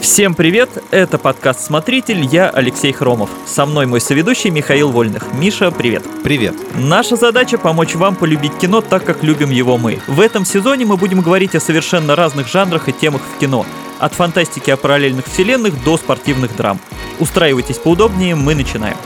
Всем привет, это подкаст «Смотритель», я Алексей Хромов. Со мной мой соведущий Михаил Вольных. Миша, привет. Привет. Наша задача – помочь вам полюбить кино так, как любим его мы. В этом сезоне мы будем говорить о совершенно разных жанрах и темах в кино. От фантастики о параллельных вселенных до спортивных драм. Устраивайтесь поудобнее, мы начинаем.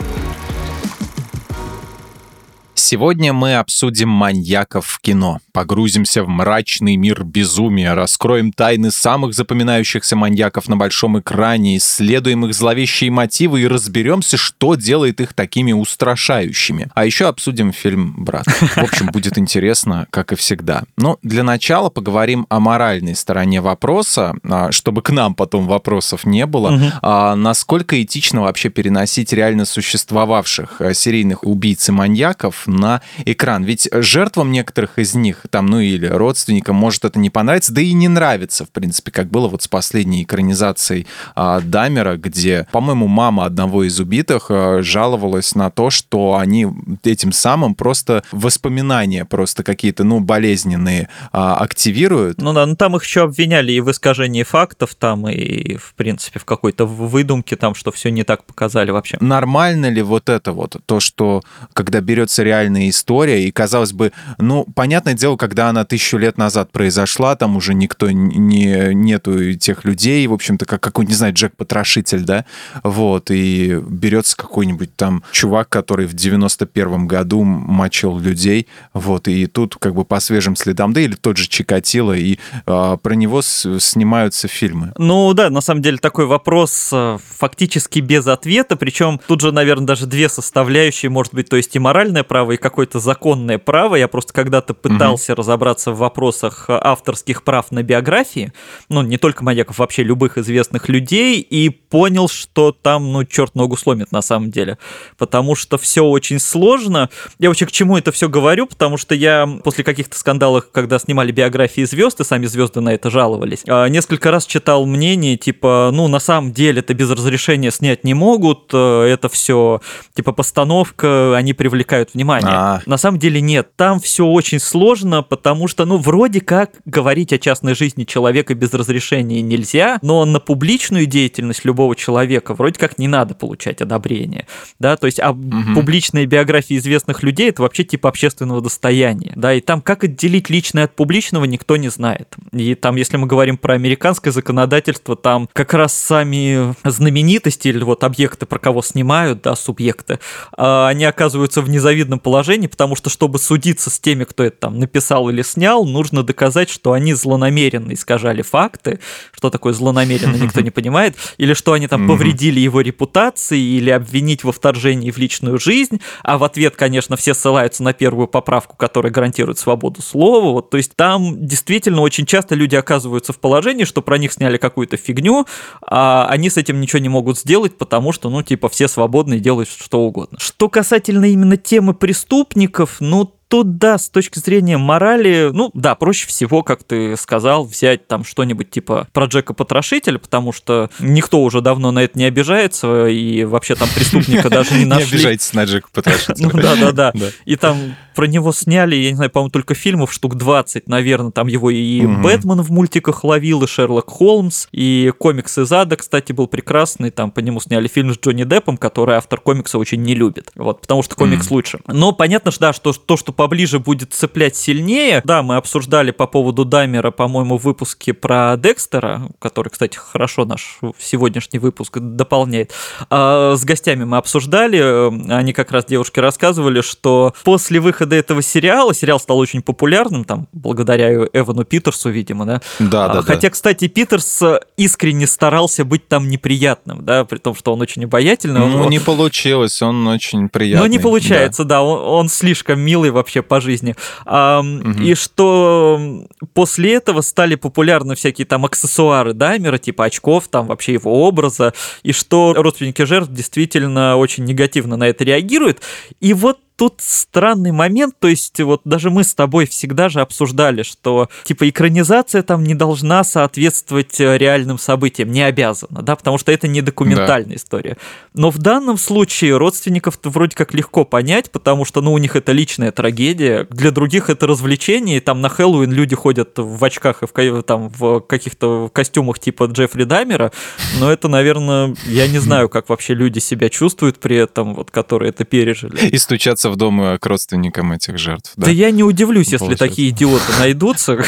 Сегодня мы обсудим маньяков в кино, погрузимся в мрачный мир безумия, раскроем тайны самых запоминающихся маньяков на большом экране, исследуем их зловещие мотивы и разберемся, что делает их такими устрашающими. А еще обсудим фильм «Брат». В общем, будет интересно, как и всегда. Но для начала поговорим о моральной стороне вопроса, а, чтобы к нам потом вопросов не было. Угу. А насколько этично вообще переносить реально существовавших а, серийных убийц и маньяков на экран. Ведь жертвам некоторых из них, там, ну или родственникам, может это не понравиться, да и не нравится, в принципе, как было вот с последней экранизацией а, Дамера, где, по-моему, мама одного из убитых а, жаловалась на то, что они этим самым просто воспоминания просто какие-то, ну, болезненные а, активируют. Ну да, ну там их еще обвиняли и в искажении фактов, там, и, в принципе, в какой-то выдумке, там, что все не так показали вообще. Нормально ли вот это вот, то, что когда берется реально реальная история, и, казалось бы, ну, понятное дело, когда она тысячу лет назад произошла, там уже никто не, нету тех людей, в общем-то, как какой-нибудь, не знаю, Джек-потрошитель, да, вот, и берется какой-нибудь там чувак, который в 91-м году мочил людей, вот, и тут как бы по свежим следам, да, или тот же Чикатило, и а, про него с, снимаются фильмы. Ну, да, на самом деле такой вопрос а, фактически без ответа, причем тут же, наверное, даже две составляющие, может быть, то есть и моральное право, и какое-то законное право. Я просто когда-то пытался угу. разобраться в вопросах авторских прав на биографии, ну, не только маньяков, вообще любых известных людей, и понял, что там, ну, черт ногу сломит на самом деле. Потому что все очень сложно. Я вообще к чему это все говорю, потому что я после каких-то скандалов, когда снимали биографии звезд, и сами звезды на это жаловались, а, несколько раз читал мнение, типа, ну, на самом деле это без разрешения снять не могут, э, это все, типа, постановка, они привлекают внимание. А. На самом деле нет, там все очень сложно, потому что, ну, вроде как говорить о частной жизни человека без разрешения нельзя, но на публичную деятельность любого человека вроде как не надо получать одобрение, да, то есть а угу. публичные биографии известных людей это вообще типа общественного достояния, да, и там как отделить личное от публичного никто не знает. И там, если мы говорим про американское законодательство, там как раз сами знаменитости или вот объекты, про кого снимают, да, субъекты, а, они оказываются в незавидном положении потому что, чтобы судиться с теми, кто это там написал или снял, нужно доказать, что они злонамеренно искажали факты, что такое злонамеренно, никто не понимает, или что они там повредили его репутации, или обвинить во вторжении в личную жизнь, а в ответ, конечно, все ссылаются на первую поправку, которая гарантирует свободу слова, вот, то есть там действительно очень часто люди оказываются в положении, что про них сняли какую-то фигню, а они с этим ничего не могут сделать, потому что, ну, типа, все свободны и делают что угодно. Что касательно именно темы преступления, преступников, ну, тут, да, с точки зрения морали, ну, да, проще всего, как ты сказал, взять там что-нибудь типа про Джека Потрошителя, потому что никто уже давно на это не обижается, и вообще там преступника даже не нашли. Не обижайтесь на Джека Потрошителя. Да-да-да. И там про него сняли, я не знаю, по-моему, только фильмов штук 20, наверное, там его и Бэтмен в мультиках ловил, и Шерлок Холмс, и комикс из ада, кстати, был прекрасный, там по нему сняли фильм с Джонни Деппом, который автор комикса очень не любит, вот, потому что комикс лучше. Но понятно, что да, что то, что поближе будет цеплять сильнее. Да, мы обсуждали по поводу Даймера, по-моему, в выпуске про Декстера, который, кстати, хорошо наш сегодняшний выпуск дополняет. А с гостями мы обсуждали, они как раз девушки рассказывали, что после выхода этого сериала, сериал стал очень популярным, там, благодаря Эвану Питерсу, видимо, да? Да, да, Хотя, да. кстати, Питерс искренне старался быть там неприятным, да, при том, что он очень обаятельный. Ну, он... не получилось, он очень приятный. Ну, не получается, да, да он, он слишком милый вообще вообще по жизни. А, угу. И что после этого стали популярны всякие там аксессуары Даймера, типа очков, там вообще его образа, и что родственники жертв действительно очень негативно на это реагируют. И вот тут странный момент, то есть вот даже мы с тобой всегда же обсуждали, что типа экранизация там не должна соответствовать э, реальным событиям, не обязана, да, потому что это не документальная да. история. Но в данном случае родственников вроде как легко понять, потому что, ну, у них это личная трагедия, для других это развлечение, и там на Хэллоуин люди ходят в очках и в, там, в каких-то костюмах типа Джеффри Дамера, но это, наверное, я не знаю, как вообще люди себя чувствуют при этом, вот, которые это пережили. И стучаться в дом к родственникам этих жертв. Да, да я не удивлюсь, если такие идиоты найдутся.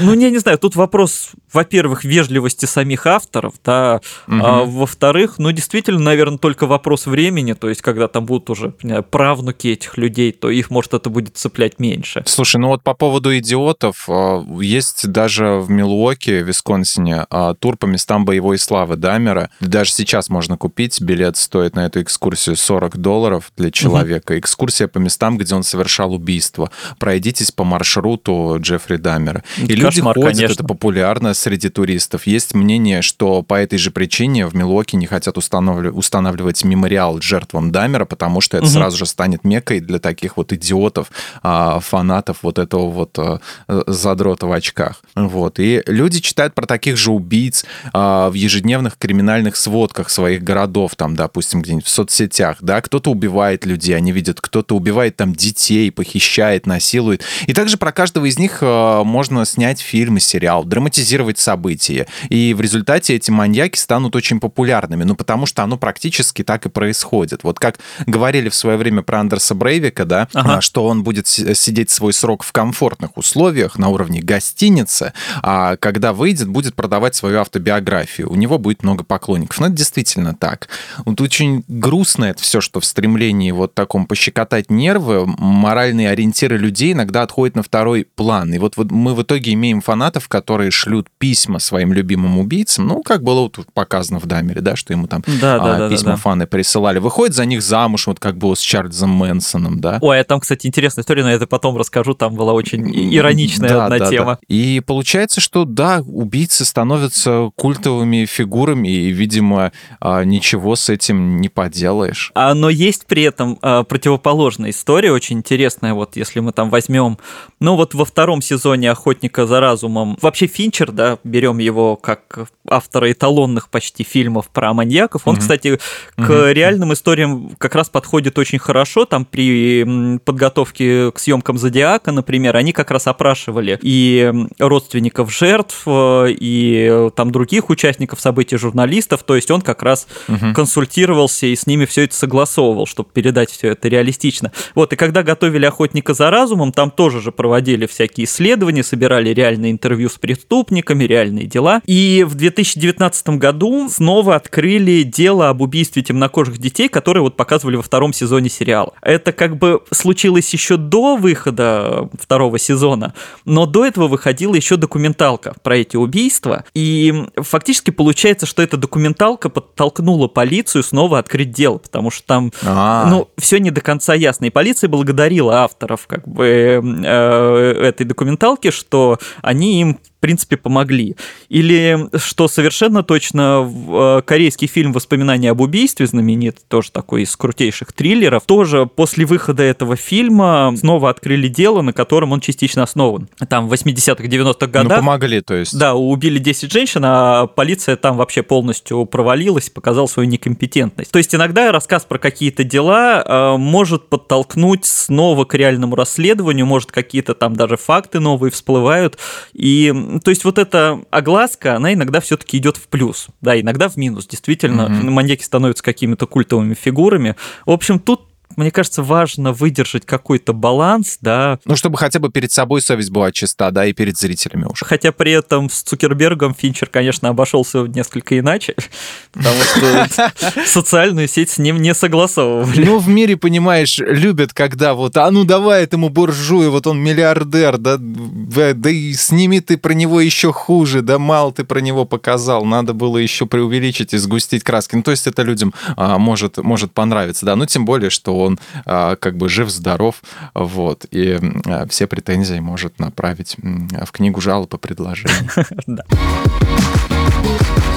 Ну, я не знаю, тут вопрос, во-первых, вежливости самих авторов, да, а во-вторых, ну, действительно, наверное, только вопрос времени, то есть, когда там будут уже правнуки этих людей, то их, может, это будет цеплять меньше. Слушай, ну вот по поводу идиотов, а, есть даже в Милуоке, Висконсине, а, тур по местам боевой славы Дамера. Даже сейчас можно купить, билет стоит на эту экскурсию 40 долларов для человека. Экскурсия по местам, где он совершал убийство. Пройдитесь по маршруту Джеффри Даммера. И Кошмар, люди ходят, конечно. это популярно среди туристов. Есть мнение, что по этой же причине в Милуоке не хотят устанавливать, устанавливать мемориал жертвам Даммера, потому что это угу. сразу же станет мекой для таких вот идиотов, а, фанатов вот этого вот а, задрота в очках. Вот. И люди читают про таких же убийц а, в ежедневных криминальных сводках своих городов, там, допустим, где-нибудь в соцсетях, да, кто-то убивает людей, они видят, кто-то убивает там детей, похищает, насилует. И также про каждого из них можно снять фильм и сериал, драматизировать события. И в результате эти маньяки станут очень популярными, ну, потому что оно практически так и происходит. Вот как говорили в свое время про Андерса Брейвика, да, ага. что он будет сидеть свой срок в комфортных условиях на уровне гостиницы, а когда выйдет, будет продавать свою автобиографию. У него будет много поклонников. Но это действительно так. Вот очень грустно это все, что в стремлении вот таком пощекотать нервы, моральные ориентиры людей иногда отходят на второй план. И вот, вот мы в итоге имеем фанатов, которые шлют письма своим любимым убийцам, ну, как было вот показано в Дамере, да, что ему там да, а, да, письма да, да. фаны присылали. Выходит за них замуж, вот как было с Чарльзом Мэнсоном, да. Ой, а там, кстати, интересная история, но я это потом расскажу, там была очень ироничная да, одна да, тема. Да. И получается, что да, убийцы становятся культовыми фигурами, и, видимо, а, ничего с этим не поделаешь. А, но есть при этом а, противоположная история, очень интересная, вот если мы там возьмем, ну вот во втором сезоне «Охотника за разумом», вообще Финчер, да, берем его как автора эталонных почти фильмов про маньяков, он, угу. кстати, к угу. реальным историям как раз подходит очень хорошо, там при подготовке к съемкам «Зодиака», например, они как раз опрашивали и родственников жертв, э, и там других участников событий, журналистов, то есть он как раз угу. консультировался и с ними все это согласовывал, чтобы передать все это реалистично. Вот, и когда готовили «Охотника за разумом», там тоже же проводили всякие исследования, собирали реальные интервью с преступниками, реальные дела. И в 2019 году снова открыли дело об убийстве темнокожих детей, которые вот показывали во втором сезоне сериала. Это как бы случилось еще до выхода второго сезона, но до этого выходила еще документалка про эти убийства, и фактически получается, что эта документалка подтолкнула полицию снова открыть дело, потому что там, А-а-а. ну, все не до конца ясно, и полиция благодарила авторов как бы э, этой документалки, что они им принципе, помогли. Или, что совершенно точно, э, корейский фильм «Воспоминания об убийстве», знаменит, тоже такой из крутейших триллеров, тоже после выхода этого фильма снова открыли дело, на котором он частично основан. Там в 80-х, 90-х годах... Ну, помогли, то есть. Да, убили 10 женщин, а полиция там вообще полностью провалилась, показала свою некомпетентность. То есть иногда рассказ про какие-то дела э, может подтолкнуть снова к реальному расследованию, может какие-то там даже факты новые всплывают, и то есть вот эта огласка, она иногда все-таки идет в плюс, да, иногда в минус. Действительно, mm-hmm. маньяки становятся какими-то культовыми фигурами. В общем, тут мне кажется, важно выдержать какой-то баланс, да. Ну, чтобы хотя бы перед собой совесть была чиста, да, и перед зрителями уж. Хотя при этом с Цукербергом Финчер, конечно, обошелся несколько иначе, потому что социальную сеть с ним не согласовывали. Ну, в мире, понимаешь, любят, когда вот, а ну давай этому буржую, вот он миллиардер, да, да и сними ты про него еще хуже, да мало ты про него показал, надо было еще преувеличить и сгустить краски. Ну, то есть это людям а, может, может понравиться, да, ну, тем более, что он а, как бы жив-здоров, вот, и а, все претензии может направить в книгу жалоб и предложений.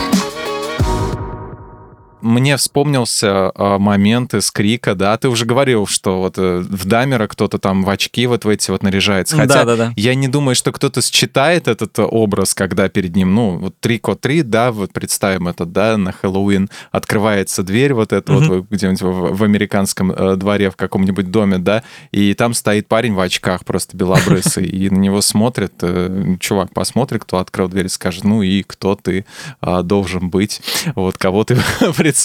мне вспомнился э, момент из Крика, да, ты уже говорил, что вот э, в Дамера кто-то там в очки вот в эти вот наряжается. Хотя Да, да, да. я не думаю, что кто-то считает этот образ, когда перед ним, ну, вот Трико 3, да, вот представим это, да, на Хэллоуин открывается дверь вот эта Мгм. вот где-нибудь в, в американском э, дворе в каком-нибудь доме, да, и там стоит парень в очках просто белобрысый, и на него смотрит, э, чувак посмотрит, кто открыл дверь скажет, ну и кто ты а, должен быть, вот кого ты представляешь.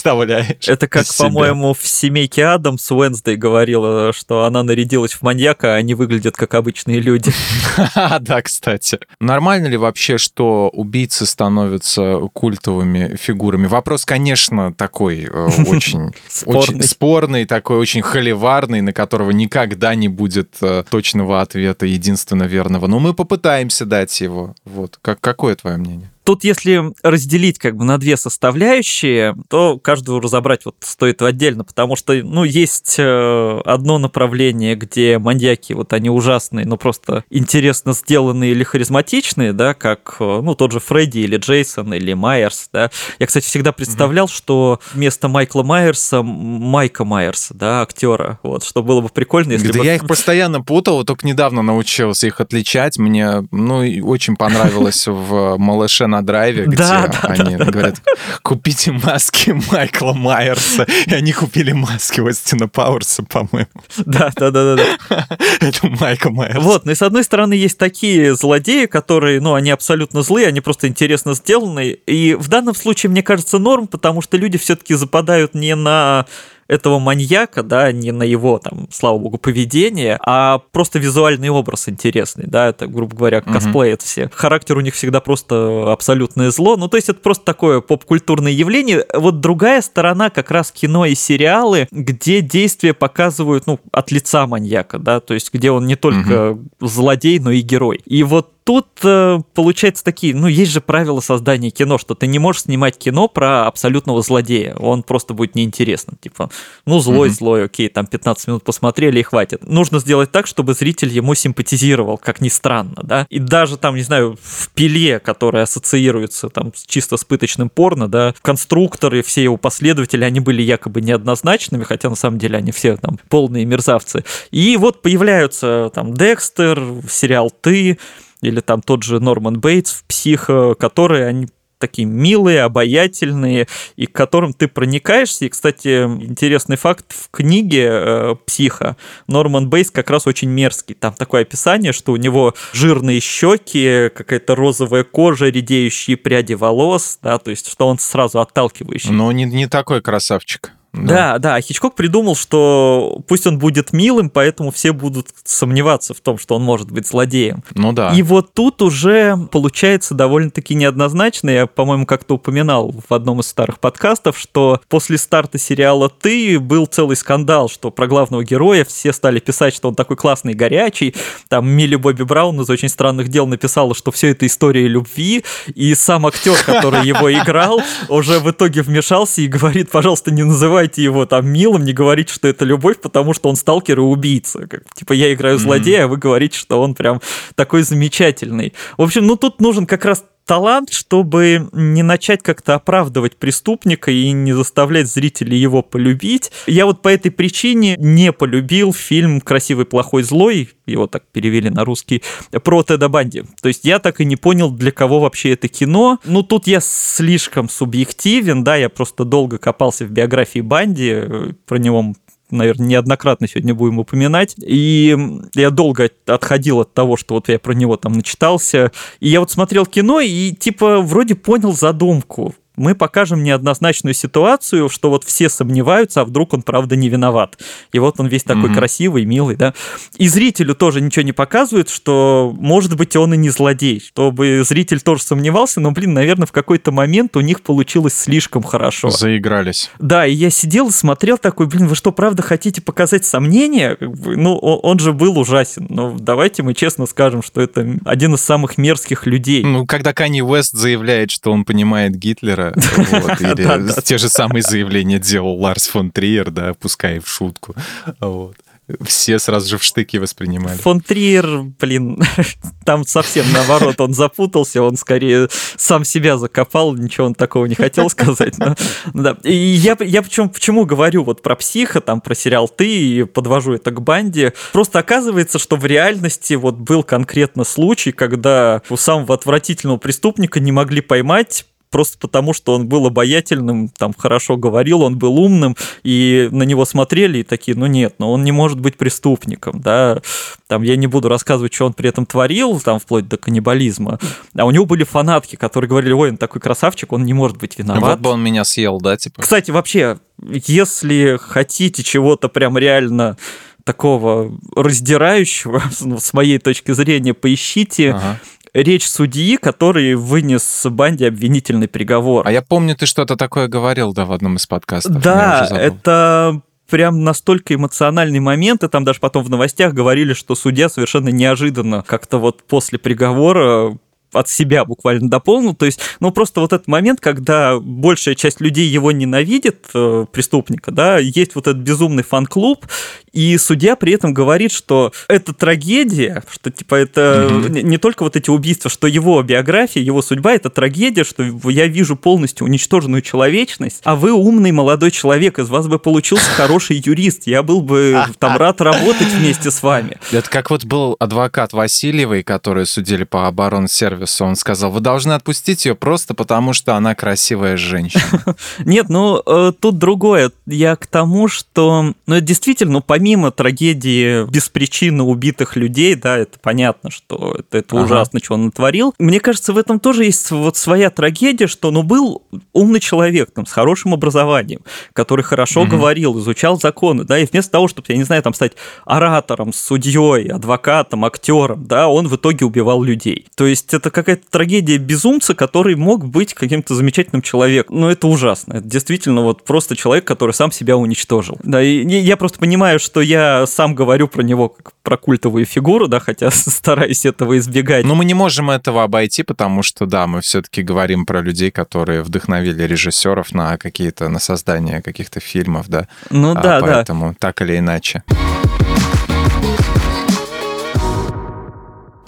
Это как, по-моему, в «Семейке Адамс» Уэнсдей говорила, что она нарядилась в маньяка, а они выглядят как обычные люди. Да, кстати. Нормально ли вообще, что убийцы становятся культовыми фигурами? Вопрос, конечно, такой э, очень Спорный. такой очень холиварный, на которого никогда не будет э, точного ответа, единственно верного. Но мы попытаемся дать его. Вот. Как, какое твое мнение? Тут, если разделить как бы на две составляющие, то каждую разобрать вот стоит отдельно, потому что, ну, есть э, одно направление, где маньяки, вот они ужасные, но просто интересно сделанные или харизматичные, да, как, э, ну, тот же Фредди или Джейсон или Майерс, да. Я, кстати, всегда представлял, что вместо Майкла Майерса Майка Майерса, да, актера, вот, что было бы прикольно, если да бы... я их постоянно путал, только недавно научился их отличать. Мне, ну, очень понравилось в «Малыше на драйве», где Да, да, они говорят, купите маски Майкла Майерса. И они купили маски Остина Пауэрса, по-моему. Да, да, да, да, да. Это Майка Майерс. Вот, ну и с одной стороны есть такие злодеи, которые, ну, они абсолютно злые, они просто интересно сделаны. И в данном случае, мне кажется, норм, потому что люди все-таки западают не на этого маньяка, да, не на его, там, слава богу, поведение, а просто визуальный образ интересный, да, это, грубо говоря, косплеят все. Характер у них всегда просто абсолютное зло, ну, то есть это просто такое поп-культурное явление. Вот другая сторона как раз кино и сериалы, где действия показывают, ну, от лица маньяка, да, то есть где он не только злодей, но и герой. И вот тут э, получается такие, ну, есть же правила создания кино, что ты не можешь снимать кино про абсолютного злодея, он просто будет неинтересным, типа, ну, злой, Мгм. злой, окей, там 15 минут посмотрели и хватит. Нужно сделать так, чтобы зритель ему симпатизировал, как ни странно, да, и даже там, не знаю, в пиле, которая ассоциируется там чисто с пыточным порно, да, конструкторы, все его последователи, они были якобы неоднозначными, хотя на самом деле они все там полные мерзавцы. И вот появляются там Декстер, сериал «Ты», или там тот же Норман Бейтс в «Психо», которые они такие милые, обаятельные, и к которым ты проникаешься. И, кстати, интересный факт, в книге э, «Психо» Норман Бейтс как раз очень мерзкий. Там такое описание, что у него жирные щеки, какая-то розовая кожа, редеющие пряди волос, да, то есть что он сразу отталкивающий. Но не, не такой красавчик. Да, да, а Хичкок придумал, что пусть он будет милым, поэтому все будут сомневаться в том, что он может быть злодеем. Ну да. И вот тут уже получается довольно-таки неоднозначно. Я, по-моему, как-то упоминал в одном из старых подкастов, что после старта сериала «Ты» был целый скандал, что про главного героя все стали писать, что он такой классный, горячий. Там Милли Бобби Браун из «Очень странных дел» написала, что все это история любви, и сам актер, который его играл, уже в итоге вмешался и говорит, пожалуйста, не называйте его там милым, не говорите, что это любовь, потому что он сталкер и убийца. Как, типа, я играю злодея, а вы говорите, что он прям такой замечательный. В общем, ну тут нужен как раз талант, чтобы не начать как-то оправдывать преступника и не заставлять зрителей его полюбить. Я вот по этой причине не полюбил фильм «Красивый, плохой, злой», его так перевели на русский, про Теда Банди. То есть я так и не понял, для кого вообще это кино. Ну, тут я слишком субъективен, да, я просто долго копался в биографии Банди, э, про него наверное, неоднократно сегодня будем упоминать. И я долго отходил от того, что вот я про него там начитался. И я вот смотрел кино и типа вроде понял задумку. Мы покажем неоднозначную ситуацию, что вот все сомневаются, а вдруг он правда не виноват. И вот он весь такой Мгм. красивый, милый, да. И зрителю тоже ничего не показывают, что может быть он и не злодей, чтобы зритель тоже сомневался, но, блин, наверное, в какой-то момент у них получилось слишком хорошо. Заигрались. Да, и я сидел и смотрел такой, блин, вы что, правда хотите показать сомнения? Ну, он, же был ужасен. Но давайте мы честно скажем, что это один из самых мерзких людей. Ну, когда Канни Уэст заявляет, что он понимает Гитлера, вот, или те же самые заявления делал Ларс фон Триер, да, пускай и в шутку. Вот. все сразу же в штыки воспринимали. Фон Триер, блин, там совсем наоборот, он запутался, он скорее сам себя закопал, ничего он такого не хотел сказать. Но, да. И я, я почему, почему говорю вот про психа, там, про сериал «Ты» и подвожу это к банде. Просто оказывается, что в реальности вот был конкретно случай, когда у самого отвратительного преступника не могли поймать просто потому, что он был обаятельным, там хорошо говорил, он был умным, и на него смотрели и такие, ну нет, но ну он не может быть преступником, да, там я не буду рассказывать, что он при этом творил, там вплоть до каннибализма, а у него были фанатки, которые говорили, ой, он такой красавчик, он не может быть виноват. Вот бы он меня съел, да, типа. Кстати, вообще, если хотите чего-то прям реально такого раздирающего, с моей точки зрения, поищите ага речь судьи, который вынес банде обвинительный приговор. А я помню, ты что-то такое говорил, да, в одном из подкастов. Да, это прям настолько эмоциональный момент, и там даже потом в новостях говорили, что судья совершенно неожиданно как-то вот после приговора от себя буквально дополнил. То есть, ну, просто вот этот момент, когда большая часть людей его ненавидит, э, преступника, да, есть вот этот безумный фан-клуб, и судья при этом говорит, что это трагедия, что, типа, это mm-hmm. не, не только вот эти убийства, что его биография, его судьба — это трагедия, что я вижу полностью уничтоженную человечность, а вы умный молодой человек, из вас бы получился хороший юрист, я был бы там рад работать вместе с вами. Это как вот был адвокат Васильевой, который судили по оборонсервису сервису. Он сказал, вы должны отпустить ее просто потому, что она красивая женщина. Нет, ну э, тут другое. Я к тому, что, ну действительно, ну, помимо трагедии без причины убитых людей, да, это понятно, что это, это ага. ужасно, что он натворил. Мне кажется, в этом тоже есть вот своя трагедия, что, ну, был умный человек, там, с хорошим образованием, который хорошо угу. говорил, изучал законы, да, и вместо того, чтобы, я не знаю, там, стать оратором, судьей, адвокатом, актером, да, он в итоге убивал людей. То есть это какая-то трагедия безумца, который мог быть каким-то замечательным человеком. Но это ужасно. Это действительно вот просто человек, который сам себя уничтожил. Да, и я просто понимаю, что я сам говорю про него как про культовую фигуру, да, хотя стараюсь этого избегать. Но мы не можем этого обойти, потому что, да, мы все-таки говорим про людей, которые вдохновили режиссеров на какие-то, на создание каких-то фильмов, да. Ну да, а, поэтому да. так или иначе.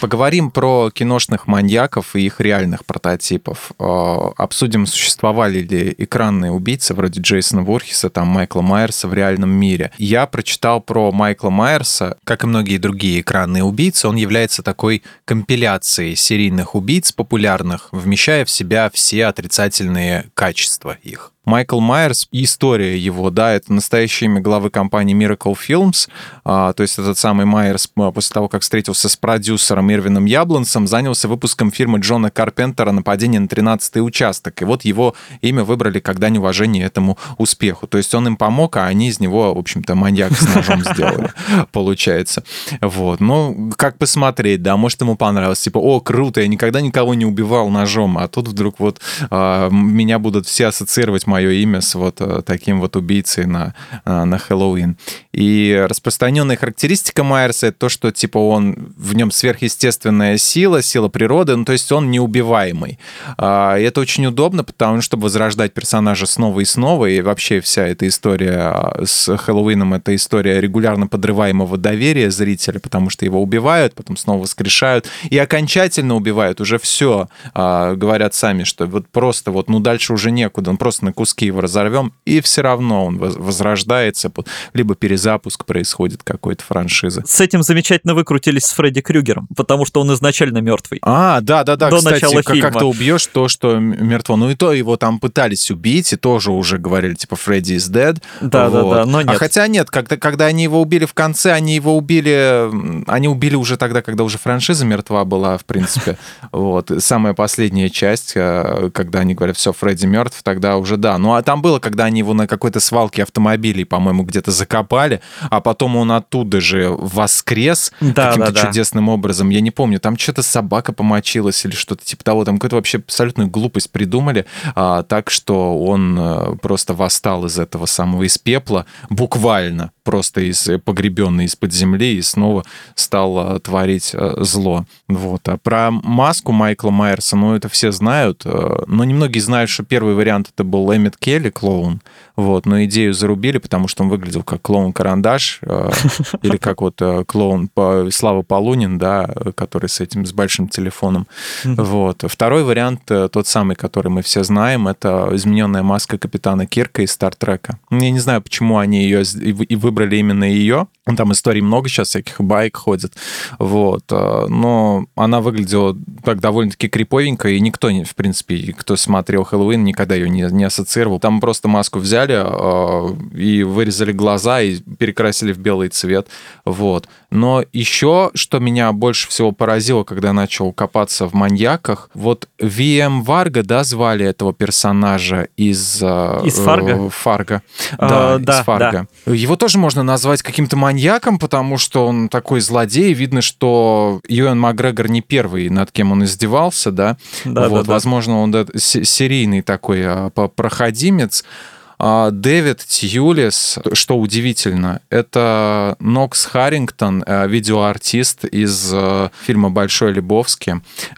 Поговорим про киношных маньяков и их реальных прототипов. Э, обсудим, существовали ли экранные убийцы вроде Джейсона Ворхиса, там Майкла Майерса в реальном мире. Я прочитал про Майкла Майерса, как и многие другие экранные убийцы, он является такой компиляцией серийных убийц популярных, вмещая в себя все отрицательные качества их. Майкл Майерс, история его, да, это настоящее имя главы компании Miracle Films, а, то есть этот самый Майерс а, после того, как встретился с продюсером Ирвином Яблонсом, занялся выпуском фирмы Джона Карпентера «Нападение на 13-й участок», и вот его имя выбрали как дань уважения этому успеху, то есть он им помог, а они из него, в общем-то, маньяк с ножом сделали, получается. Вот, ну, как посмотреть, да, может, ему понравилось, типа, о, круто, я никогда никого не убивал ножом, а тут вдруг вот а, меня будут все ассоциировать мое имя с вот э, таким вот убийцей на, э, на Хэллоуин. И распространенная характеристика Майерса — это то, что, типа, он, в нем сверхъестественная сила, сила природы, ну, то есть он неубиваемый. А, и это очень удобно, потому что, чтобы возрождать персонажа снова и снова, и вообще вся эта история а, с Хэллоуином — это история регулярно подрываемого доверия зрителя, потому что его убивают, потом снова воскрешают, и окончательно убивают, уже все, а, говорят сами, что вот просто вот, ну, дальше уже некуда, он просто на куски его разорвем, и все равно он возрождается, либо перезапуск происходит какой-то франшизы. С этим замечательно выкрутились с Фредди Крюгером, потому что он изначально мертвый. А, да, да, да. До Кстати, начала как, фильма. как то убьешь то, что мертво. Ну и то его там пытались убить, и тоже уже говорили, типа, Фредди is dead. Да, вот. да, да, но а нет. А хотя нет, когда, когда они его убили в конце, они его убили, они убили уже тогда, когда уже франшиза мертва была, в принципе. Вот. Самая последняя часть, э, когда они говорят, все, Фредди мертв, тогда уже, да, ну а там было, когда они его на какой-то свалке автомобилей, по-моему, где-то закопали, а потом он оттуда же воскрес да, каким-то да, чудесным да. образом. Я не помню, там что-то собака помочилась или что-то типа того. Там какую-то вообще абсолютную глупость придумали, а, так что он а, просто восстал из этого самого, из пепла, буквально просто из погребенный из-под земли и снова стал творить зло. Вот. А про маску Майкла Майерса, ну, это все знают, но немногие знают, что первый вариант это был Эммет Келли, клоун, вот, но идею зарубили, потому что он выглядел как клоун-карандаш, или как вот клоун Слава Полунин, да, который с этим, с большим телефоном. Вот. Второй вариант, тот самый, который мы все знаем, это измененная маска капитана Кирка из Стартрека. Я не знаю, почему они ее и выбрали именно ее. Там историй много сейчас, всяких байк ходит. Вот. Э, но она выглядела так довольно-таки криповенько, и никто, в принципе, кто смотрел Хэллоуин, никогда ее не, не ассоциировал. Там просто маску взяли э, и вырезали глаза и перекрасили в белый цвет. Вот. Но еще, что меня больше всего поразило, когда я начал копаться в маньяках, вот В.М. Варга, да, звали этого персонажа из... Э, из Фарго? Фарго. А, да, да, из Фарго. Да. Его тоже можно назвать каким-то маньяком, потому что он такой злодей. Видно, что Юэн Макгрегор не первый, над кем он издевался, да. да вот, да, возможно, да. он да, серийный такой а, проходимец. А, Дэвид Тьюлис, что удивительно, это Нокс Харрингтон, э, видеоартист из э, фильма «Большой Лебовский».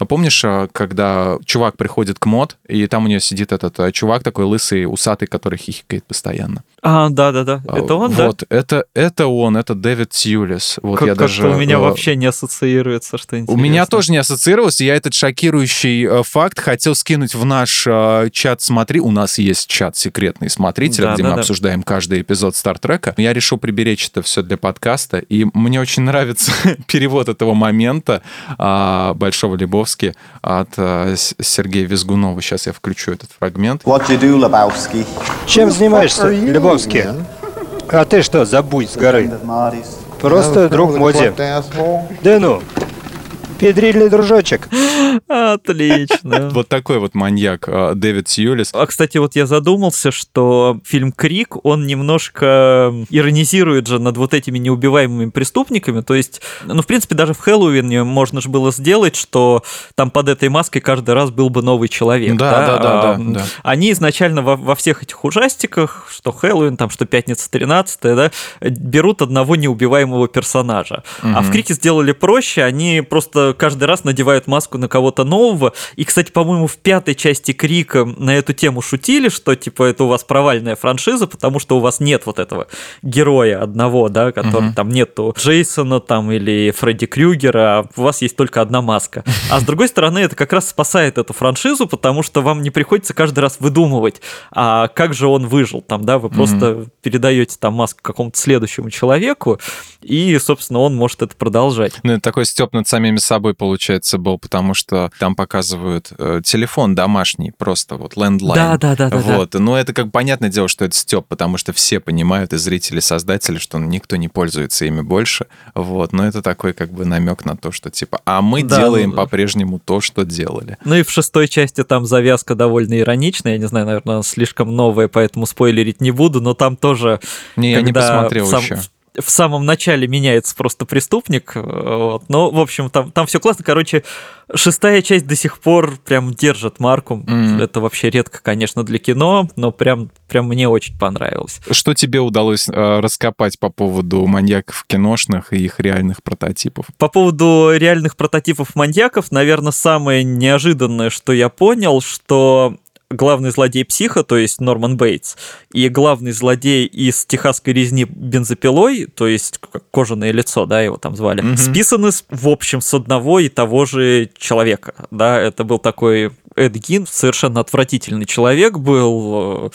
Помнишь, э, когда чувак приходит к мод, и там у нее сидит этот чувак такой лысый, усатый, который хихикает постоянно? А, да-да-да, это он, да? Вот, это, это он, это Дэвид Тьюлис. Вот как, я даже... у меня вообще не ассоциируется, что интересно. У меня тоже не ассоциировалось, я этот шокирующий факт хотел скинуть в наш чат «Смотри». У нас есть чат секретный «Смотри» смотрителя, да, где да, мы да. обсуждаем каждый эпизод Стартрека. Я решил приберечь это все для подкаста, и мне очень нравится перевод этого момента а, Большого Лебовски от а, Сергея Визгунова. Сейчас я включу этот фрагмент. What you do, Lebowski? Чем занимаешься, Лебовский? А ты что, забудь с горы? Просто друг Моди. Да ну, Педрильный дружочек. Отлично. Вот такой вот маньяк а, Дэвид Сьюлис. А, кстати, вот я задумался, что фильм «Крик», он немножко иронизирует же над вот этими неубиваемыми преступниками. То есть, ну, в принципе, даже в Хэллоуине можно же было сделать, что там под этой маской каждый раз был бы новый человек. Да, да, да. да, да, да. Они изначально во, во всех этих ужастиках, что Хэллоуин, там, что Пятница 13 да, берут одного неубиваемого персонажа. Угу. А в «Крике» сделали проще, они просто каждый раз надевают маску на кого-то нового. И, кстати, по-моему, в пятой части Крика на эту тему шутили, что, типа, это у вас провальная франшиза, потому что у вас нет вот этого героя одного, да, который угу. там нету Джейсона там или Фредди Крюгера, а у вас есть только одна маска. А с другой стороны, это как раз спасает эту франшизу, потому что вам не приходится каждый раз выдумывать, а как же он выжил там, да, вы просто угу. передаете там маску какому-то следующему человеку, и, собственно, он может это продолжать. Ну, это такой степ над самими собой собой, получается, был, потому что там показывают э, телефон домашний, просто вот лендлайн. Да, да, да. Вот. Да, да. Но это как понятное дело, что это степ, потому что все понимают, и зрители, создатели, что никто не пользуется ими больше. Вот. Но это такой как бы намек на то, что типа, а мы да, делаем ну, по-прежнему то, что делали. Ну и в шестой части там завязка довольно ироничная. Я не знаю, наверное, слишком новая, поэтому спойлерить не буду, но там тоже... Не, я не посмотрел сам... еще в самом начале меняется просто преступник. Э, вот. Но, в общем, там, там все классно. Короче, шестая часть до сих пор прям держит марку. Mm. Это вообще редко, конечно, для кино, но прям, прям мне очень понравилось. Что тебе удалось э, раскопать по поводу маньяков киношных и их реальных прототипов? По поводу реальных прототипов маньяков, наверное, самое неожиданное, что я понял, что главный злодей психа, то есть Норман Бейтс, и главный злодей из техасской резни бензопилой, то есть кожаное лицо, да, его там звали, mm-hmm. списаны, в общем, с одного и того же человека, да, это был такой Эд Гин совершенно отвратительный человек был, э,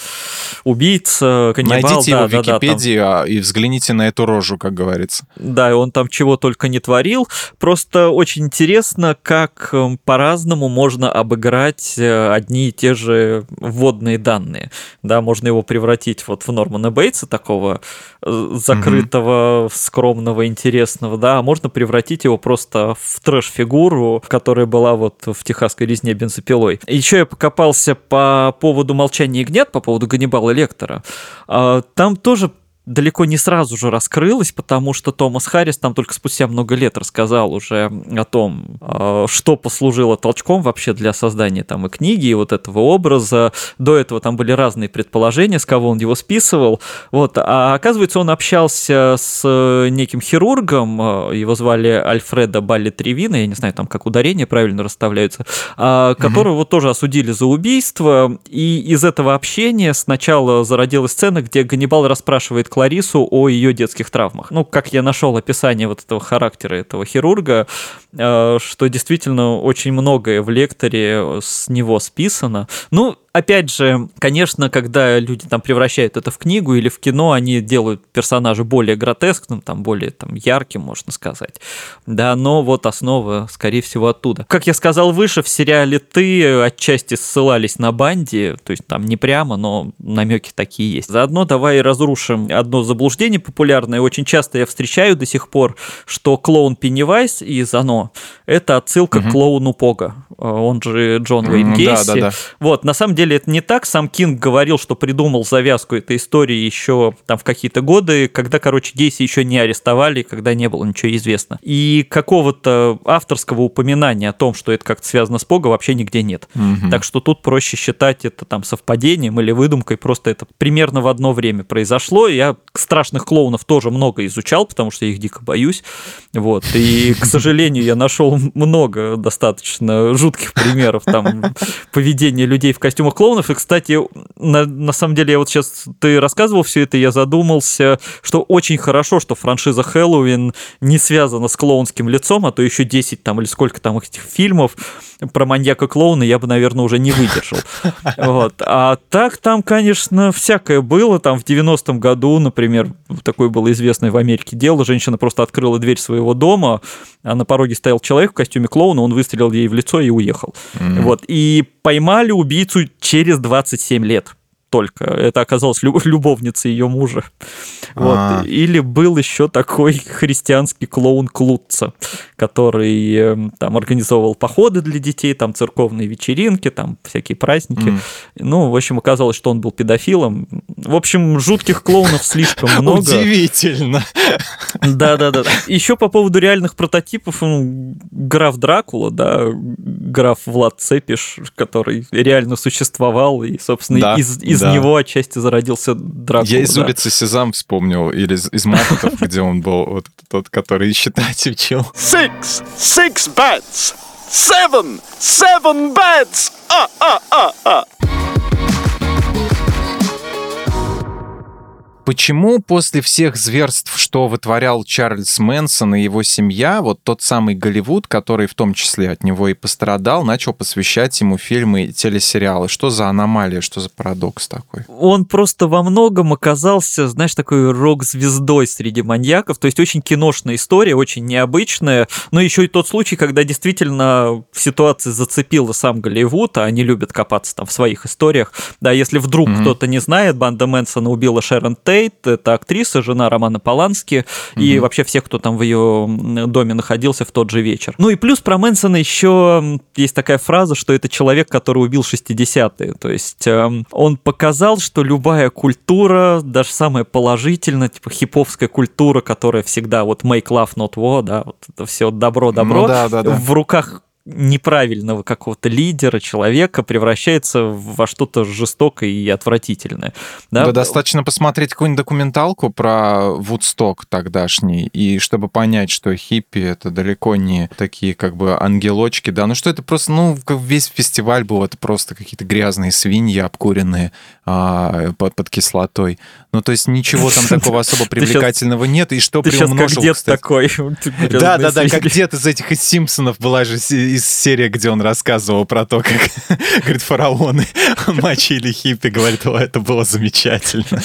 убийца, каннибал. Найдите да, его в Википедии да, там... и взгляните на эту рожу, как говорится. Да, и он там чего только не творил. Просто очень интересно, как эм, по-разному можно обыграть э, одни и те же вводные данные. Да, можно его превратить вот в Нормана Бейтса, такого э, закрытого, mm-hmm. скромного, интересного, да, а можно превратить его просто в трэш-фигуру, которая была вот в техасской резне бензопилой такой. Еще я покопался по поводу «Молчания ягнят», по поводу Ганнибала Лектора. А, там тоже далеко не сразу же раскрылась, потому что Томас Харрис там только спустя много лет рассказал уже о том, э, что послужило толчком вообще для создания там и книги, и вот этого образа. До этого там были разные предположения, с кого он его списывал. Вот. А оказывается, он общался с неким хирургом, э, его звали Альфреда Балли Тревина, я не знаю, там как ударения правильно расставляются, а, которого вот тоже осудили за убийство, и из этого общения сначала зародилась сцена, где Ганнибал расспрашивает Кларису о ее детских травмах. Ну, как я нашел описание вот этого характера этого хирурга, э, что действительно очень многое в лекторе с него списано. Ну, опять же, конечно, когда люди там превращают это в книгу или в кино, они делают персонажа более гротескным, там более там ярким, можно сказать. Да, но вот основа, скорее всего, оттуда. Как я сказал выше, в сериале «Ты» отчасти ссылались на Банди, то есть там не прямо, но намеки такие есть. Заодно давай разрушим одно заблуждение популярное. Очень часто я встречаю до сих пор, что клоун Пеннивайз из «Оно» — это отсылка угу. к клоуну Пога, он же Джон Уэйн Гейси. Да, да, да. Вот, на самом деле это не так. Сам Кинг говорил, что придумал завязку этой истории еще там в какие-то годы, когда, короче, Гейси еще не арестовали, когда не было ничего известно. И какого-то авторского упоминания о том, что это как-то связано с Пого, вообще нигде нет. Угу. Так что тут проще считать это там совпадением или выдумкой, просто это примерно в одно время произошло. Я страшных клоунов тоже много изучал, потому что я их дико боюсь. Вот. И, к сожалению, я нашел много достаточно жутких примеров там поведения людей в костюмах клоунов. И, кстати, на, на самом деле, я вот сейчас ты рассказывал все это, я задумался, что очень хорошо, что франшиза Хэллоуин не связана с клоунским лицом, а то еще 10 там или сколько там этих фильмов про маньяка-клоуна я бы, наверное, уже не выдержал. Вот. А так там, конечно, всякое было. Там в 90-м году, например, такое было известное в Америке дело. Женщина просто открыла дверь своего дома, а на пороге стоял человек в костюме клоуна, он выстрелил ей в лицо и уехал. Mm-hmm. Вот. И поймали убийцу через 27 лет только. Это оказалась любовница ее мужа. Вот. А. Или был еще такой христианский клоун Клутца, который эм, там организовывал походы для детей, там церковные вечеринки, там всякие праздники. Mm. Ну, в общем, оказалось, что он был педофилом. В общем, жутких клоунов слишком много. Удивительно. Да-да-да. Еще по поводу реальных прототипов, ну, граф Дракула, да, граф Влад Цепиш, который реально существовал, и, собственно, да, из, из да. него отчасти зародился Дракула. Я из да. улицы Сезам вспомнил, или из, из Маппетов, где он был, вот тот, который считать учил. Six! Six beds! Seven! Seven beds! А, а, а, а! Почему после всех зверств, что вытворял Чарльз Мэнсон и его семья, вот тот самый Голливуд, который в том числе от него и пострадал, начал посвящать ему фильмы и телесериалы? Что за аномалия, что за парадокс такой? Он просто во многом оказался, знаешь, такой рок-звездой среди маньяков, то есть очень киношная история, очень необычная, но еще и тот случай, когда действительно в ситуации зацепила сам Голливуд, а они любят копаться там в своих историях. Да, если вдруг mm-hmm. кто-то не знает, банда Мэнсона убила Шерон Т Тейт, это актриса, жена Романа Полански, угу. и вообще всех, кто там в ее доме находился в тот же вечер. Ну и плюс про Мэнсона еще есть такая фраза, что это человек, который убил 60-е. То есть э, он показал, что любая культура, даже самая положительная, типа хиповская культура, которая всегда вот make love not war, да, вот это все добро-добро, ну, да, да, да. в руках неправильного какого-то лидера, человека превращается во что-то жестокое и отвратительное. Да, да достаточно посмотреть какую-нибудь документалку про Вудсток тогдашний, и чтобы понять, что хиппи — это далеко не такие как бы ангелочки, да, ну что это просто, ну, весь фестиваль был, это просто какие-то гразные свиньи обкуренные а, под, под кислотой. Ну, то есть ничего там такого особо привлекательного нет, и что приумножил, такой. Да, да, да, как дед из этих из Симпсонов была же из серии, где он рассказывал про то, как, говорит, фараоны мочили хиппи, говорит, о, это было замечательно.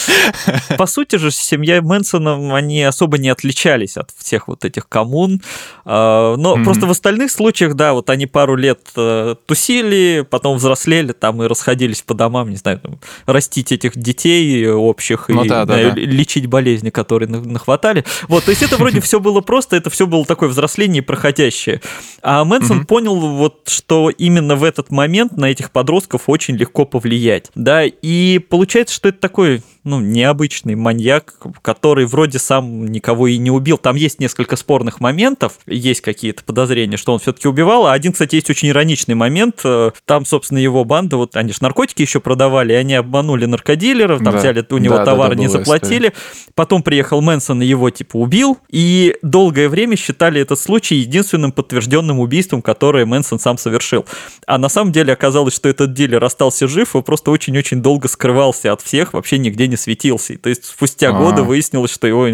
По сути же, семья Мэнсона, они особо не отличались от всех вот этих коммун, а, но mm-hmm. просто в остальных случаях, да, вот они пару лет э, тусили, потом взрослели там и расходились по домам, не знаю, там, растить этих детей общих ну, и да, да, да. лечить болезни, которые нахватали. Вот, то есть это вроде все было просто, это все было такое взросление проходящее. А Мэнсон mm-hmm понял, вот, что именно в этот момент на этих подростков очень легко повлиять. Да, и получается, что это такой ну, необычный маньяк, который вроде сам никого и не убил. Там есть несколько спорных моментов, есть какие-то подозрения, что он все-таки убивал. А один, кстати, есть очень ироничный момент. Э, там, собственно, его банда, вот они же наркотики еще продавали, они обманули наркодилеров, там да. взяли у него да, товар, да, да, не заплатили. История. Потом приехал Мэнсон и его, типа, убил. И долгое время считали этот случай единственным подтвержденным убийством, которое Мэнсон сам совершил. А на самом деле оказалось, что этот дилер остался жив и просто очень-очень долго скрывался от всех, вообще нигде не светился. И, то есть спустя А-а-а. годы выяснилось, что его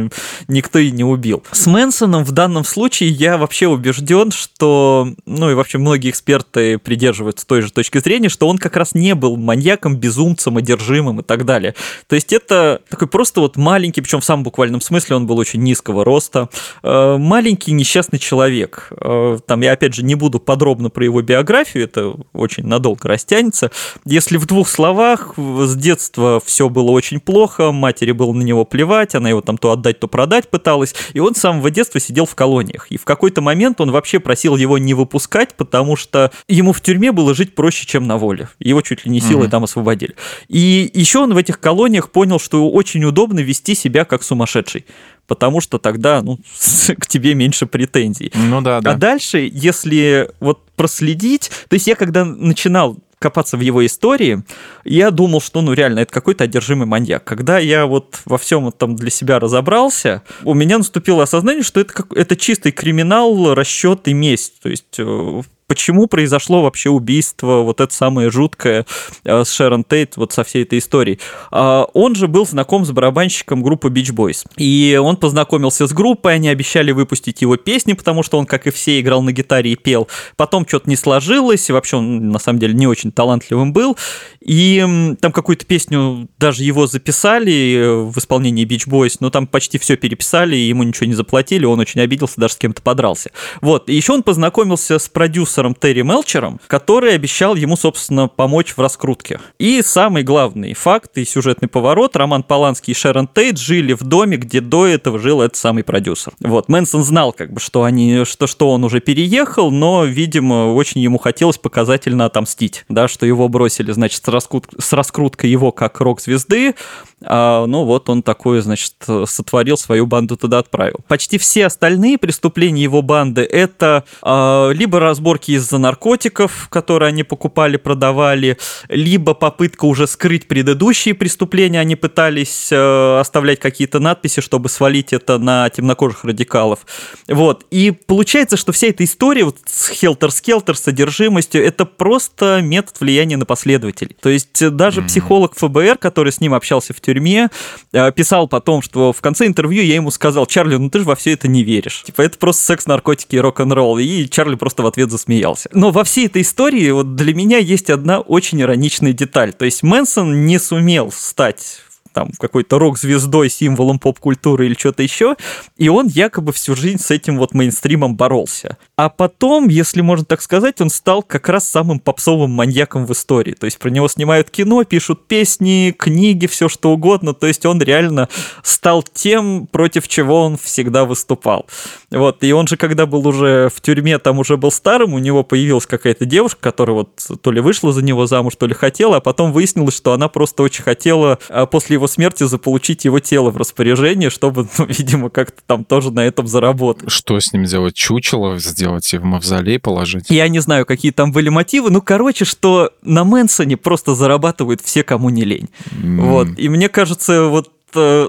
никто и не убил. С Мэнсоном в данном случае я вообще убежден, что, ну и вообще многие эксперты придерживаются той же точки зрения, что он как раз не был маньяком, безумцем, одержимым и так далее. То есть это такой просто вот маленький, причем в самом буквальном смысле он был очень низкого роста, э, маленький несчастный человек. Э, там я опять же не буду подробно про его биографию, это очень надолго растянется. Если в двух словах, с детства все было очень плохо, матери было на него плевать, она его там то отдать, то продать пыталась, и он с самого детства сидел в колониях. И в какой-то момент он вообще просил его не выпускать, потому что ему в тюрьме было жить проще, чем на воле. Его чуть ли не силой mm-hmm. там освободили. И еще он в этих колониях понял, что очень удобно вести себя как сумасшедший потому что тогда ну, к тебе меньше претензий. Ну да, да. А дальше, если вот проследить, то есть я когда начинал копаться в его истории, я думал, что, ну, реально, это какой-то одержимый маньяк. Когда я вот во всем этом для себя разобрался, у меня наступило осознание, что это, как, это чистый криминал, расчет и месть. То есть э, почему произошло вообще убийство, вот это самое жуткое э, с Шерон Тейт, вот со всей этой историей. А, он же был знаком с барабанщиком группы Beach Boys. И он познакомился с группой, они обещали выпустить его песни, потому что он, как и все, играл на гитаре и пел. Потом что-то не сложилось, и вообще он, на самом деле, не очень талантливым был. И там какую-то песню даже его записали э, в исполнении Beach Boys, но там почти все переписали, ему ничего не заплатили, он очень обиделся, даже с кем-то подрался. Вот, и еще он познакомился с продюсером продюсером Терри Мелчером, который обещал ему, собственно, помочь в раскрутке. И самый главный факт и сюжетный поворот, Роман Поланский и Шерон Тейт жили в доме, где до этого жил этот самый продюсер. Вот, Мэнсон знал, как бы, что, они, что, что он уже переехал, но, видимо, очень ему хотелось показательно отомстить, да, что его бросили, значит, с, раскрут... с раскруткой его как рок-звезды, а, ну вот он такой, значит, сотворил свою банду туда отправил. Почти все остальные преступления его банды это а, либо разборки из-за наркотиков, которые они покупали, продавали, либо попытка уже скрыть предыдущие преступления, они пытались а, оставлять какие-то надписи, чтобы свалить это на темнокожих радикалов. Вот. И получается, что вся эта история вот с хелтер-скелтер, содержимостью, это просто метод влияния на последователей. То есть даже mm-hmm. психолог ФБР, который с ним общался в тюрьме, тюрьме, э, писал потом, что в конце интервью я ему сказал, Чарли, ну ты же во все это не веришь. Типа, это просто секс, наркотики и рок-н-ролл. И Чарли просто в ответ засмеялся. Но во всей этой истории вот для меня есть одна очень ироничная деталь. То есть Мэнсон не сумел стать там какой-то рок-звездой, символом поп-культуры или что-то еще, и он якобы всю жизнь с этим вот мейнстримом боролся. А потом, если можно так сказать, он стал как раз самым попсовым маньяком в истории. То есть про него снимают кино, пишут песни, книги, все что угодно. То есть он реально стал тем, против чего он всегда выступал. Вот, и он же, когда был уже в тюрьме, там уже был старым, у него появилась какая-то девушка, которая вот то ли вышла за него замуж, то ли хотела, а потом выяснилось, что она просто очень хотела а после его смерти заполучить его тело в распоряжение, чтобы, ну, видимо, как-то там тоже на этом заработать. Что с ним делать? Чучело сделать и в мавзолей положить? Я не знаю, какие там были мотивы, ну, короче, что на Мэнсоне просто зарабатывают все, кому не лень. Mm. Вот, и мне кажется, вот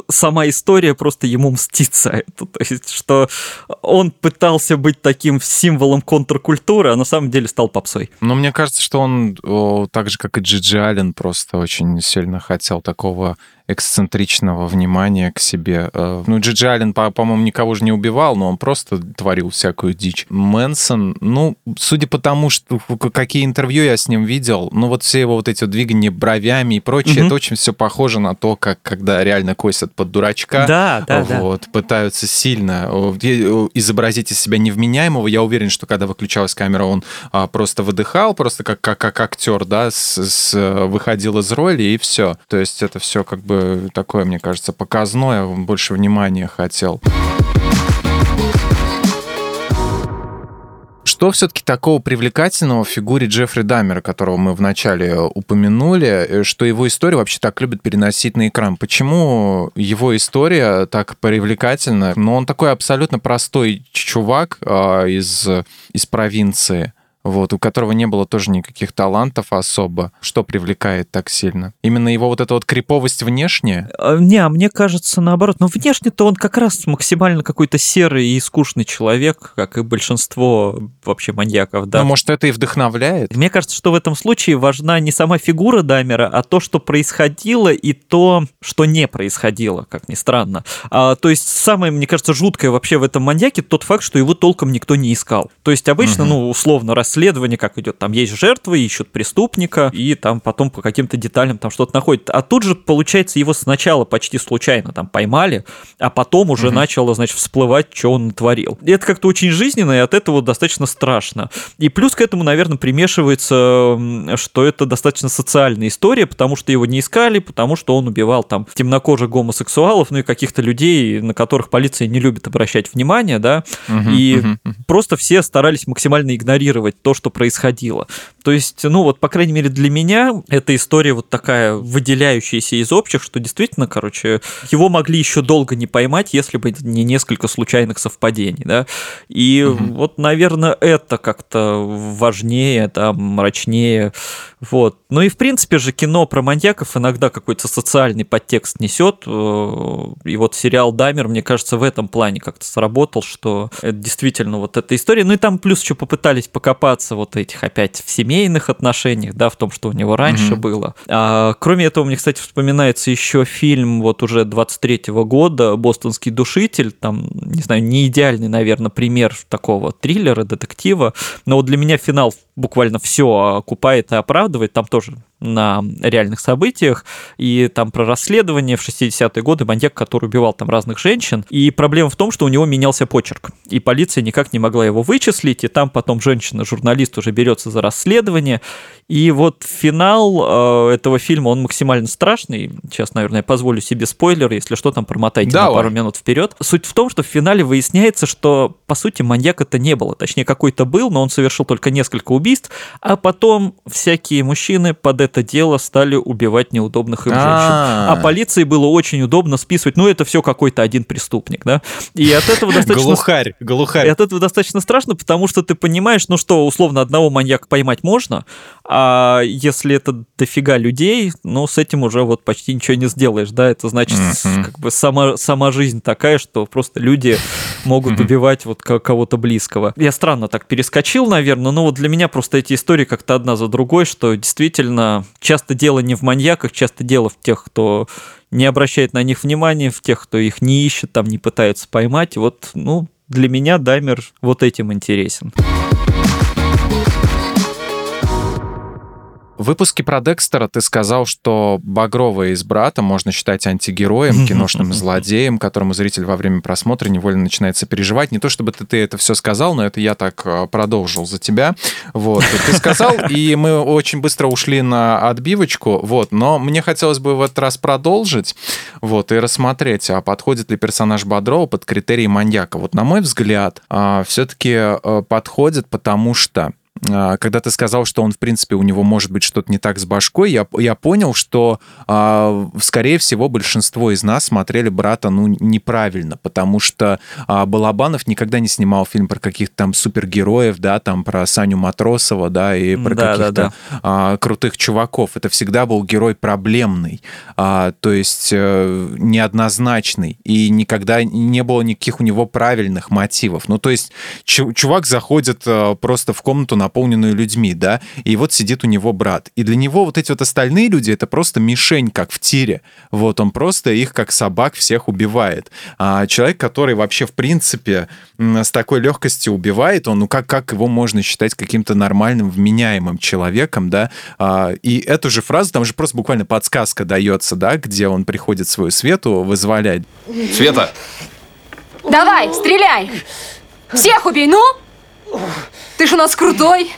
сама история просто ему мстит за это. То есть, что он пытался быть таким символом контркультуры, а на самом деле стал попсой. Но мне кажется, что он так же, как и Джиджи Аллен, просто очень сильно хотел такого эксцентричного внимания к себе. Э, ну, Джиджи Аллен, по-моему, никого же не убивал, но он просто творил всякую дичь. Мэнсон, ну, судя по тому, что какие интервью я с ним видел, ну, вот все его вот эти вот двигания бровями и прочее, mm-hmm. это очень все похоже на то, как когда реально косят под дурачка. Да, да, вот, да. Пытаются сильно изобразить из себя невменяемого. Я уверен, что когда выключалась камера, он а, просто выдыхал, просто как, как, как актер, да, с, с, выходил из роли, и все. То есть это все как бы бы такое, мне кажется, показное, больше внимания хотел. что все-таки такого привлекательного в фигуре Джеффри Даммера, которого мы вначале упомянули, э, что его история вообще так любят переносить на экран? Почему его история так привлекательна? Ну, он такой абсолютно простой чувак э, из, из провинции вот, у которого не было тоже никаких талантов особо. Что привлекает так сильно? Именно его вот эта вот криповость внешняя? А, не, а мне кажется наоборот. Но внешне-то он как раз максимально какой-то серый и скучный человек, как и большинство вообще маньяков, да. Ну, может, это и вдохновляет? Мне кажется, что в этом случае важна не сама фигура Дамера, а то, что происходило, и то, что не происходило, как ни странно. А, то есть самое, мне кажется, жуткое вообще в этом маньяке тот факт, что его толком никто не искал. То есть обычно, угу. ну, условно, раз расследование, как идет, там есть жертвы, ищут преступника, и там потом по каким-то деталям там что-то находят. А тут же, получается, его сначала почти случайно там поймали, а потом уже угу. начало, значит, всплывать, что он натворил. И это как-то очень жизненно, и от этого достаточно страшно. И плюс к этому, наверное, примешивается, что это достаточно социальная история, потому что его не искали, потому что он убивал там темнокожих гомосексуалов, ну и каких-то людей, на которых полиция не любит обращать внимание, да, угу, и угу. просто все старались максимально игнорировать то, что происходило. То есть, ну вот, по крайней мере, для меня эта история вот такая выделяющаяся из общих, что действительно, короче, его могли еще долго не поймать, если бы не несколько случайных совпадений, да. И угу. вот, наверное, это как-то важнее, да, мрачнее. Вот. Ну и, в принципе же, кино про маньяков иногда какой-то социальный подтекст несет. Э, и вот сериал «Дамер», мне кажется, в этом плане как-то сработал, что это действительно вот эта история. Ну и там плюс еще попытались покопаться копаться вот этих опять в семейных отношениях, да, в том, что у него раньше mm-hmm. было. А, кроме этого, мне, кстати, вспоминается еще фильм вот уже 23-го года «Бостонский душитель», там, не знаю, не идеальный, наверное, пример такого триллера, детектива, но вот для меня финал буквально все окупает и оправдывает, там тоже на реальных событиях, и там про расследование в 60-е годы, маньяк, который убивал там разных женщин, и проблема в том, что у него менялся почерк, и полиция никак не могла его вычислить, и там потом женщина-журналист уже берется за расследование, и вот финал э, этого фильма, он максимально страшный, сейчас, наверное, я позволю себе спойлер, если что, там промотайте Давай. на пару минут вперед. Суть в том, что в финале выясняется, что, по сути, маньяк это не было, точнее, какой-то был, но он совершил только несколько убийств, а потом всякие мужчины под это дело стали убивать неудобных им женщин. А, а полиции было очень удобно списывать, ну, это все какой-то один преступник, да. И от этого достаточно... Глухарь, глухарь. И от этого достаточно страшно, потому что ты понимаешь, ну что, условно, одного маньяка поймать можно, а если это дофига людей, ну, с этим уже вот почти ничего не сделаешь, да, это значит, как бы сама, сама жизнь такая, что просто люди могут убивать вот кого-то близкого. Я странно так перескочил, наверное, но вот для меня просто эти истории как-то одна за другой, что действительно часто дело не в маньяках, часто дело в тех, кто не обращает на них внимания, в тех, кто их не ищет, там не пытается поймать. Вот, ну, для меня Даймер вот этим интересен. В выпуске про Декстера ты сказал, что Багрова из брата можно считать антигероем, киношным злодеем, которому зритель во время просмотра невольно начинает сопереживать. Не то чтобы ты, ты это все сказал, но это я так э, продолжил за тебя. Вот. Ты сказал, и мы очень быстро ушли на отбивочку, вот. Но мне хотелось бы в этот раз продолжить, вот, и рассмотреть, а подходит ли персонаж Бодрова под критерии маньяка. Вот, на мой взгляд, а, все-таки э, подходит, потому что когда ты сказал, что он, в принципе, у него может быть что-то не так с башкой, я, я понял, что, э, скорее всего, большинство из нас смотрели «Брата» ну, неправильно, потому что э, Балабанов никогда не снимал фильм про каких-то там супергероев, да, там про Саню Матросова, да, и про да, каких-то да, да. Крутых чуваков. Это всегда был герой проблемный, то есть э, неоднозначный, и никогда не было никаких у него правильных мотивов. Ну, то есть чувак заходит э, просто в комнату на наполненную людьми, да, и вот сидит у него брат. И для него вот эти вот остальные люди — это просто мишень, как в тире. Вот он просто их, как собак, всех убивает. А человек, который вообще, в принципе, с такой легкостью убивает, он, ну как, как его можно считать каким-то нормальным, вменяемым человеком, да? А, и эту же фразу, там же просто буквально подсказка дается, да, где он приходит свою Свету вызволять. Света! Давай, стреляй! Всех убей, ну! Ты же у нас крутой.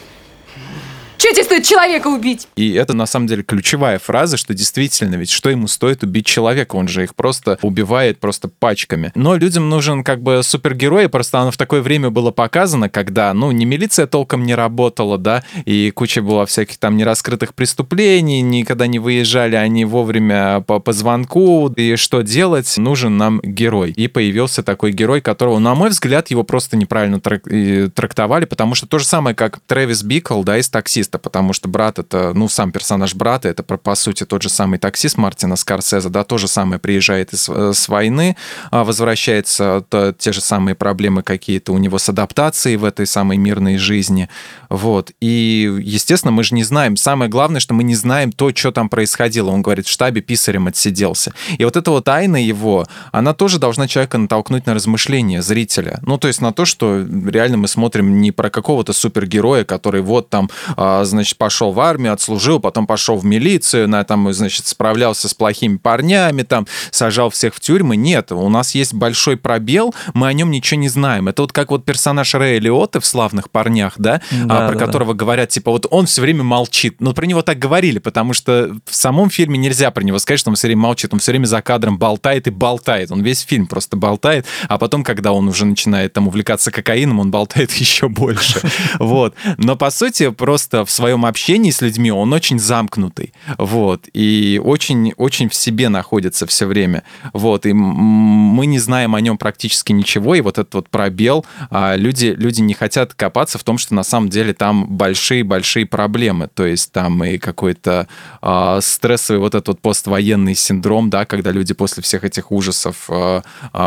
Что тебе стоит человека убить? И это на самом деле ключевая фраза, что действительно, ведь что ему стоит убить человека? Он же их просто убивает просто пачками. Но людям нужен как бы супергерой, просто оно в такое время было показано, когда, ну, ни милиция толком не работала, да, и куча была всяких там нераскрытых преступлений, никогда не выезжали они вовремя по, по звонку, и что делать? Нужен нам герой. И появился такой герой, которого, на мой взгляд, его просто неправильно трак- трактовали, потому что то же самое, как Трэвис Бикл, да, из «Таксиста», таксиста, потому что брат это, ну, сам персонаж брата, это, по сути, тот же самый таксист Мартина Скорсезе, да, то же самое приезжает из, э, с войны, а, возвращается, то, те же самые проблемы какие-то у него с адаптацией в этой самой мирной жизни, вот. И, естественно, мы же не знаем, самое главное, что мы не знаем то, что там происходило. Он говорит, в штабе писарем отсиделся. И вот эта вот тайна его, она тоже должна человека натолкнуть на размышления зрителя. Ну, то есть на то, что реально мы смотрим не про какого-то супергероя, который вот там а, значит, пошел в армию, отслужил, потом пошел в милицию, на, там, значит, справлялся с плохими парнями, там, сажал всех в тюрьмы. Нет, у нас есть большой пробел, мы о нем ничего не знаем. Это вот как вот персонаж Рэя Лиоты в «Славных парнях», да, да а, про да, которого да. говорят, типа, вот он все время молчит. Но про него так говорили, потому что в самом фильме нельзя про него сказать, что он все время молчит, он все время за кадром болтает и болтает. Он весь фильм просто болтает, а потом, когда он уже начинает там увлекаться кокаином, он болтает еще больше. Вот. Но, по сути, просто в своем общении с людьми он очень замкнутый, вот, и очень-очень в себе находится все время, вот, и мы не знаем о нем практически ничего, и вот этот вот пробел, а люди, люди не хотят копаться в том, что на самом деле там большие-большие проблемы, то есть там и какой-то а, стрессовый вот этот вот поствоенный синдром, да, когда люди после всех этих ужасов, а,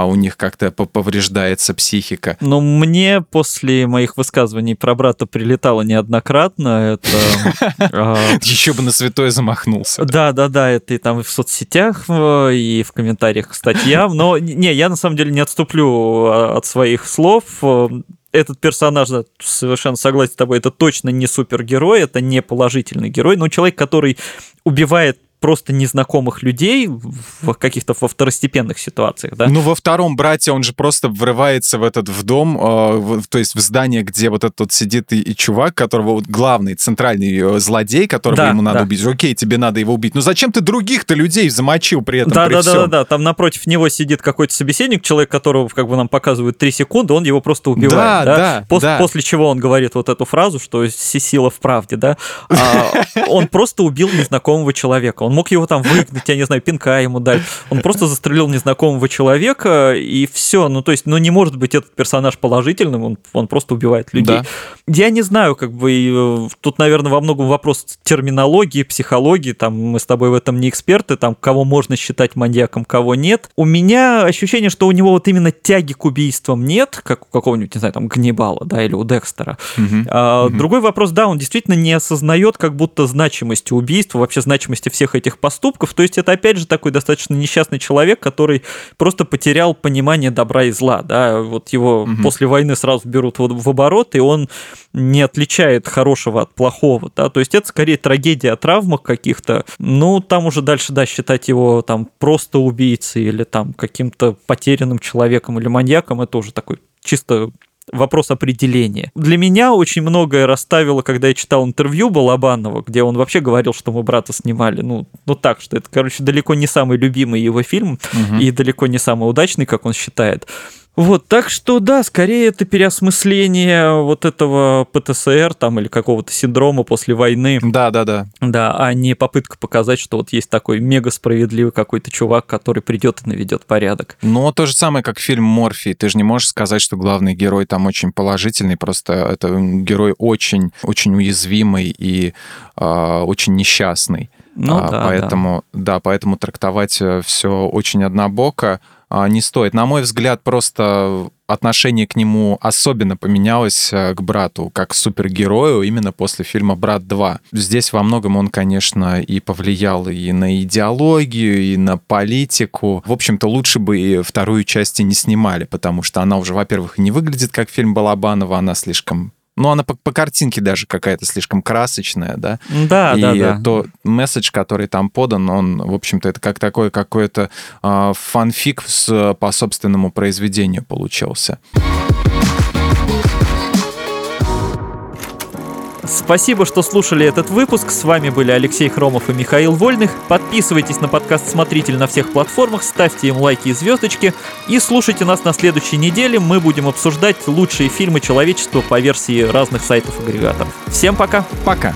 у них как-то повреждается психика. Но мне после моих высказываний про брата прилетало неоднократно, это... А, Еще бы на святое замахнулся. Да, да, да, это и там в соцсетях, и в комментариях к статьям. Но не, я на самом деле не отступлю а, от своих слов этот персонаж, совершенно согласен с тобой, это точно не супергерой, это не положительный герой, но человек, который убивает просто незнакомых людей в каких-то во второстепенных ситуациях, да? Ну, во втором брате он же просто врывается в этот в дом, э, то есть в здание, где вот этот вот сидит и, и чувак, которого вот главный центральный э, злодей, которого да, ему надо да. убить. Окей, тебе надо его убить. Но зачем ты других-то людей замочил при этом? Да, при да, всем? да, да, да. Там напротив него сидит какой-то собеседник, человек, которого как бы нам показывают три секунды, он его просто убивает. Да, да. да, Пос- да. После чего он говорит вот эту фразу, что сила в правде, да. А, он просто убил незнакомого человека он мог его там выгнать, я не знаю, пинка ему дать. Он просто застрелил незнакомого человека, и все. Ну, то есть, ну, не может быть этот персонаж положительным, он, он просто убивает людей. Да. Я не знаю, как бы, э, тут, наверное, во многом вопрос терминологии, психологии, там, мы с тобой в этом не эксперты, там, кого можно считать маньяком, кого нет. У меня ощущение, что у него вот именно тяги к убийствам нет, как у какого-нибудь, не знаю, там, Ганнибала, да, или у Декстера. Угу. А, угу. Другой вопрос, да, он действительно не осознает как будто значимости убийства, вообще значимости всех этих поступков. То есть это опять же такой достаточно несчастный человек, который просто потерял понимание добра и зла. Да? Вот его угу. после войны сразу берут в, в оборот, и он не отличает хорошего от плохого. Да? То есть это скорее трагедия о травмах каких-то. Ну, там уже дальше, да, считать его там просто убийцей или там каким-то потерянным человеком или маньяком, это уже такой чисто вопрос определения. Для меня очень многое расставило, когда я читал интервью Балабанова, где он вообще говорил, что мы брата снимали. Ну, ну так, что это, короче, далеко не самый любимый его фильм угу. и далеко не самый удачный, как он считает. Вот, так что да, скорее это переосмысление вот этого ПТСР там или какого-то синдрома после войны. Да, да, да. Да, а не попытка показать, что вот есть такой мега справедливый какой-то чувак, который придет и наведет порядок. Ну, то же самое, как фильм Морфий. Ты же не можешь сказать, что главный герой там очень положительный, просто это герой очень, очень уязвимый и э, очень несчастный. Ну, а, да, поэтому, да. да, поэтому трактовать э, все очень однобоко не стоит. На мой взгляд, просто отношение к нему особенно поменялось э, к брату, как к супергерою именно после фильма «Брат 2». Здесь во многом он, конечно, и повлиял и на идеологию, и на политику. В общем-то, лучше бы и вторую часть и не снимали, потому что она уже, во-первых, не выглядит как фильм Балабанова, она слишком ну, она по, по картинке даже какая-то слишком красочная, да? Да, и да, да. то месседж, который там подан, он, в общем-то, это как такой какой-то э, фанфик с, по собственному произведению получился. Спасибо, что слушали этот выпуск. С вами были Алексей Хромов и Михаил Вольных. Подписывайтесь на подкаст «Смотритель» на всех платформах, ставьте им лайки и звездочки. И слушайте нас на следующей неделе. Мы будем обсуждать лучшие фильмы человечества по версии разных сайтов-агрегаторов. Всем пока! Пока!